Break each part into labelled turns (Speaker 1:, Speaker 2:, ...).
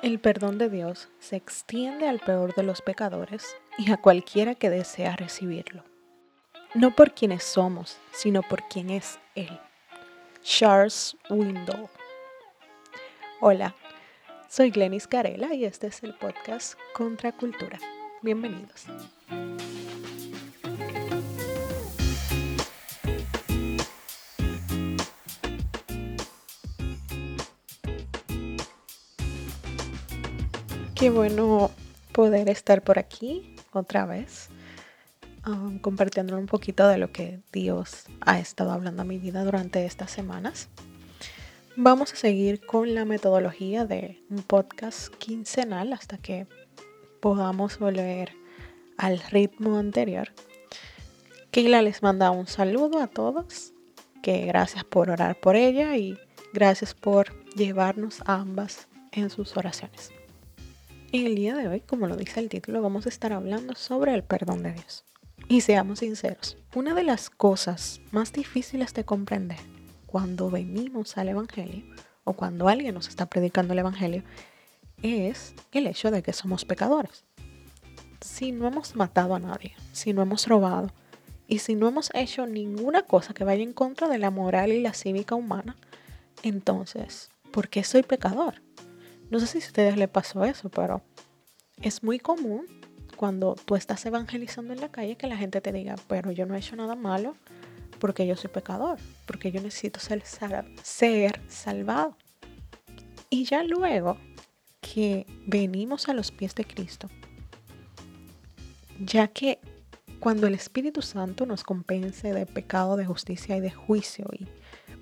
Speaker 1: El perdón de Dios se extiende al peor de los pecadores y a cualquiera que desea recibirlo. No por quienes somos, sino por quien es Él. Charles Windle. Hola, soy Glenis Carela y este es el podcast Contra Cultura. Bienvenidos. Qué bueno poder estar por aquí otra vez, um, compartiendo un poquito de lo que Dios ha estado hablando a mi vida durante estas semanas. Vamos a seguir con la metodología de un podcast quincenal hasta que podamos volver al ritmo anterior. Keila les manda un saludo a todos, que gracias por orar por ella y gracias por llevarnos a ambas en sus oraciones. El día de hoy, como lo dice el título, vamos a estar hablando sobre el perdón de Dios. Y seamos sinceros, una de las cosas más difíciles de comprender cuando venimos al Evangelio o cuando alguien nos está predicando el Evangelio es el hecho de que somos pecadores. Si no hemos matado a nadie, si no hemos robado y si no hemos hecho ninguna cosa que vaya en contra de la moral y la cívica humana, entonces, ¿por qué soy pecador? No sé si a ustedes les pasó eso, pero es muy común cuando tú estás evangelizando en la calle que la gente te diga, pero yo no he hecho nada malo porque yo soy pecador, porque yo necesito ser, ser salvado. Y ya luego que venimos a los pies de Cristo, ya que cuando el Espíritu Santo nos compense de pecado, de justicia y de juicio, y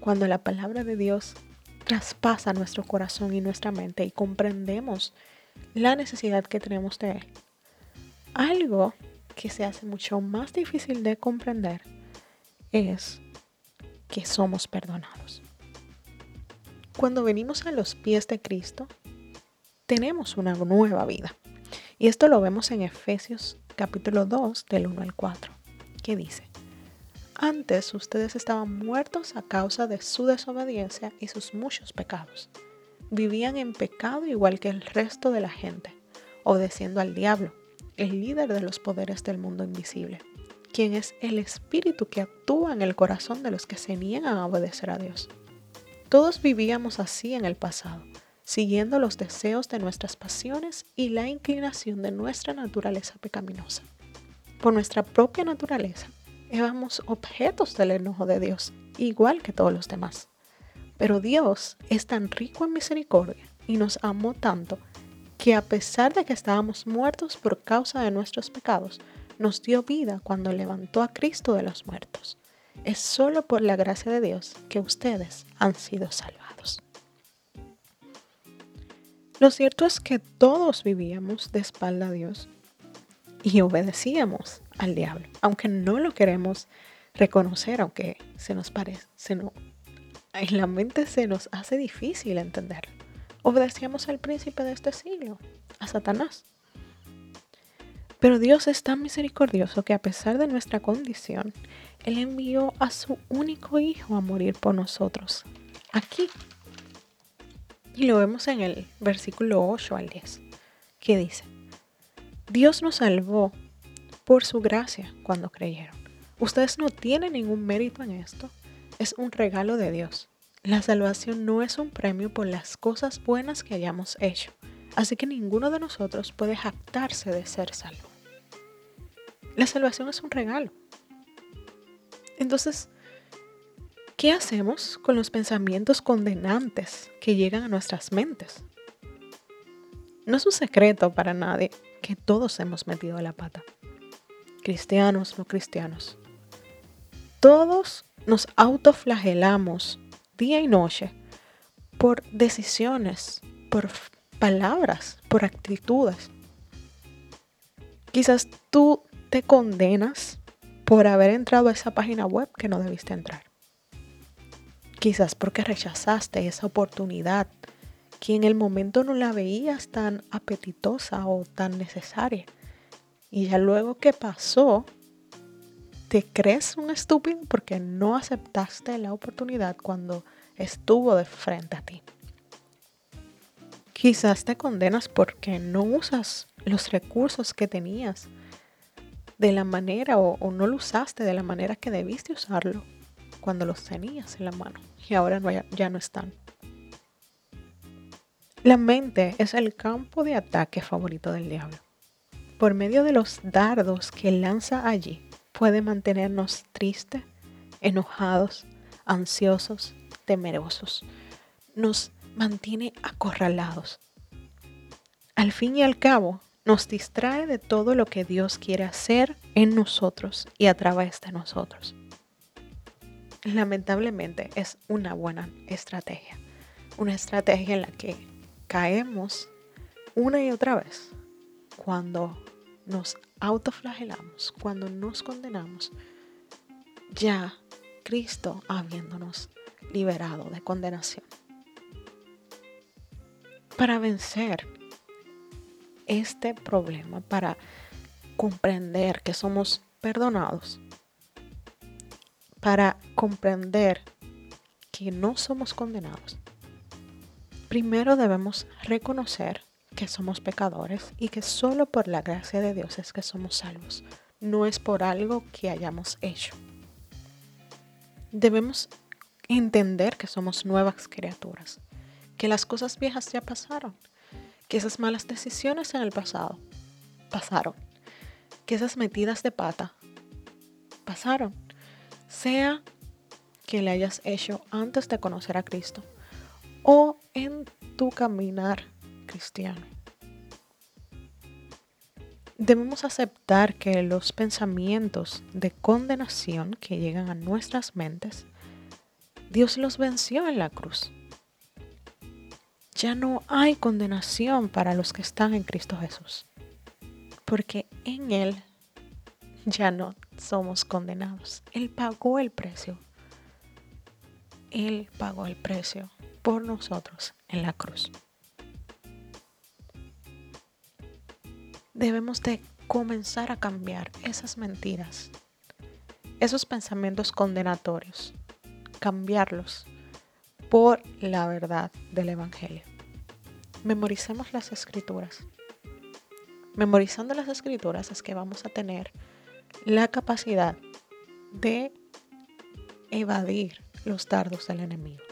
Speaker 1: cuando la palabra de Dios traspasa nuestro corazón y nuestra mente y comprendemos la necesidad que tenemos de Él. Algo que se hace mucho más difícil de comprender es que somos perdonados. Cuando venimos a los pies de Cristo, tenemos una nueva vida. Y esto lo vemos en Efesios capítulo 2 del 1 al 4, que dice, antes ustedes estaban muertos a causa de su desobediencia y sus muchos pecados. Vivían en pecado igual que el resto de la gente, obedeciendo al diablo, el líder de los poderes del mundo invisible, quien es el espíritu que actúa en el corazón de los que se niegan a obedecer a Dios. Todos vivíamos así en el pasado, siguiendo los deseos de nuestras pasiones y la inclinación de nuestra naturaleza pecaminosa. Por nuestra propia naturaleza, éramos objetos del enojo de Dios, igual que todos los demás. Pero Dios es tan rico en misericordia y nos amó tanto que a pesar de que estábamos muertos por causa de nuestros pecados, nos dio vida cuando levantó a Cristo de los muertos. Es solo por la gracia de Dios que ustedes han sido salvados. Lo cierto es que todos vivíamos de espalda a Dios y obedecíamos al diablo, aunque no lo queremos reconocer, aunque se nos parece, se en la mente se nos hace difícil entenderlo. Obedecíamos al príncipe de este siglo, a Satanás. Pero Dios es tan misericordioso que a pesar de nuestra condición, Él envió a su único hijo a morir por nosotros, aquí. Y lo vemos en el versículo 8 al 10, que dice, Dios nos salvó por su gracia cuando creyeron. Ustedes no tienen ningún mérito en esto. Es un regalo de Dios. La salvación no es un premio por las cosas buenas que hayamos hecho. Así que ninguno de nosotros puede jactarse de ser salvo. La salvación es un regalo. Entonces, ¿qué hacemos con los pensamientos condenantes que llegan a nuestras mentes? No es un secreto para nadie que todos hemos metido la pata cristianos, no cristianos. Todos nos autoflagelamos día y noche por decisiones, por palabras, por actitudes. Quizás tú te condenas por haber entrado a esa página web que no debiste entrar. Quizás porque rechazaste esa oportunidad que en el momento no la veías tan apetitosa o tan necesaria. Y ya luego que pasó, te crees un estúpido porque no aceptaste la oportunidad cuando estuvo de frente a ti. Quizás te condenas porque no usas los recursos que tenías de la manera o, no lo usaste de la manera que debiste usarlo cuando los tenías en la mano y ahora ya no están. La mente es el campo de ataque favorito del diablo. Por medio de los dardos que lanza allí, puede mantenernos tristes, enojados, ansiosos, temerosos. Nos mantiene acorralados. Al fin y al cabo, nos distrae de todo lo que Dios quiere hacer en nosotros y a través de nosotros. Lamentablemente es una buena estrategia, una estrategia en la que caemos una y otra vez cuando nos autoflagelamos, cuando nos condenamos, ya Cristo habiéndonos liberado de condenación. Para vencer este problema, para comprender que somos perdonados, para comprender que no somos condenados, primero debemos reconocer que somos pecadores y que solo por la gracia de Dios es que somos salvos, no es por algo que hayamos hecho. Debemos entender que somos nuevas criaturas, que las cosas viejas ya pasaron, que esas malas decisiones en el pasado pasaron, que esas metidas de pata pasaron, sea que le hayas hecho antes de conocer a Cristo o en tu caminar cristiano. Debemos aceptar que los pensamientos de condenación que llegan a nuestras mentes, Dios los venció en la cruz. Ya no hay condenación para los que están en Cristo Jesús, porque en Él ya no somos condenados. Él pagó el precio. Él pagó el precio por nosotros en la cruz. Debemos de comenzar a cambiar esas mentiras, esos pensamientos condenatorios, cambiarlos por la verdad del Evangelio. Memoricemos las escrituras. Memorizando las escrituras es que vamos a tener la capacidad de evadir los dardos del enemigo.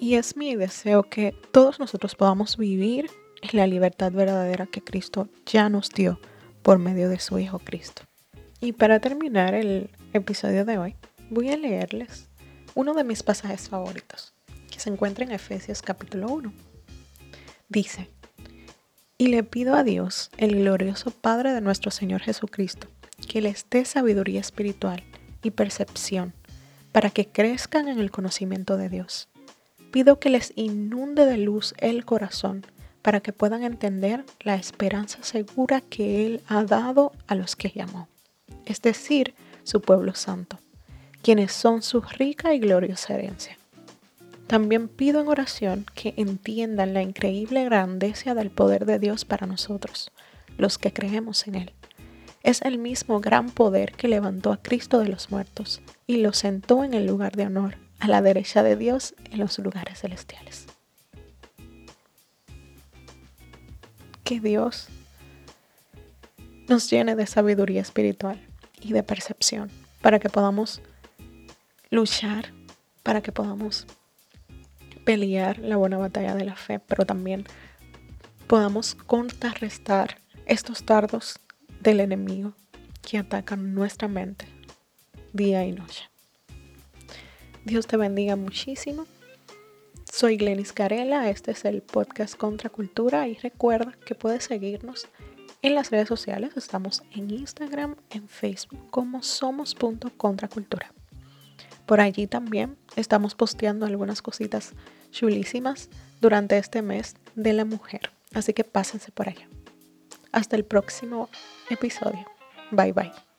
Speaker 1: Y es mi deseo que todos nosotros podamos vivir en la libertad verdadera que Cristo ya nos dio por medio de su Hijo Cristo. Y para terminar el episodio de hoy, voy a leerles uno de mis pasajes favoritos, que se encuentra en Efesios capítulo 1. Dice, y le pido a Dios, el glorioso Padre de nuestro Señor Jesucristo, que les dé sabiduría espiritual y percepción para que crezcan en el conocimiento de Dios pido que les inunde de luz el corazón para que puedan entender la esperanza segura que Él ha dado a los que llamó, es decir, su pueblo santo, quienes son su rica y gloriosa herencia. También pido en oración que entiendan la increíble grandeza del poder de Dios para nosotros, los que creemos en Él. Es el mismo gran poder que levantó a Cristo de los muertos y lo sentó en el lugar de honor a la derecha de Dios en los lugares celestiales. Que Dios nos llene de sabiduría espiritual y de percepción para que podamos luchar, para que podamos pelear la buena batalla de la fe, pero también podamos contrarrestar estos dardos del enemigo que atacan nuestra mente día y noche. Dios te bendiga muchísimo. Soy Glenis Carela, este es el podcast Contra Cultura y recuerda que puedes seguirnos en las redes sociales. Estamos en Instagram, en Facebook como somos.contracultura. Por allí también estamos posteando algunas cositas chulísimas durante este mes de la mujer. Así que pásense por allá. Hasta el próximo episodio. Bye bye.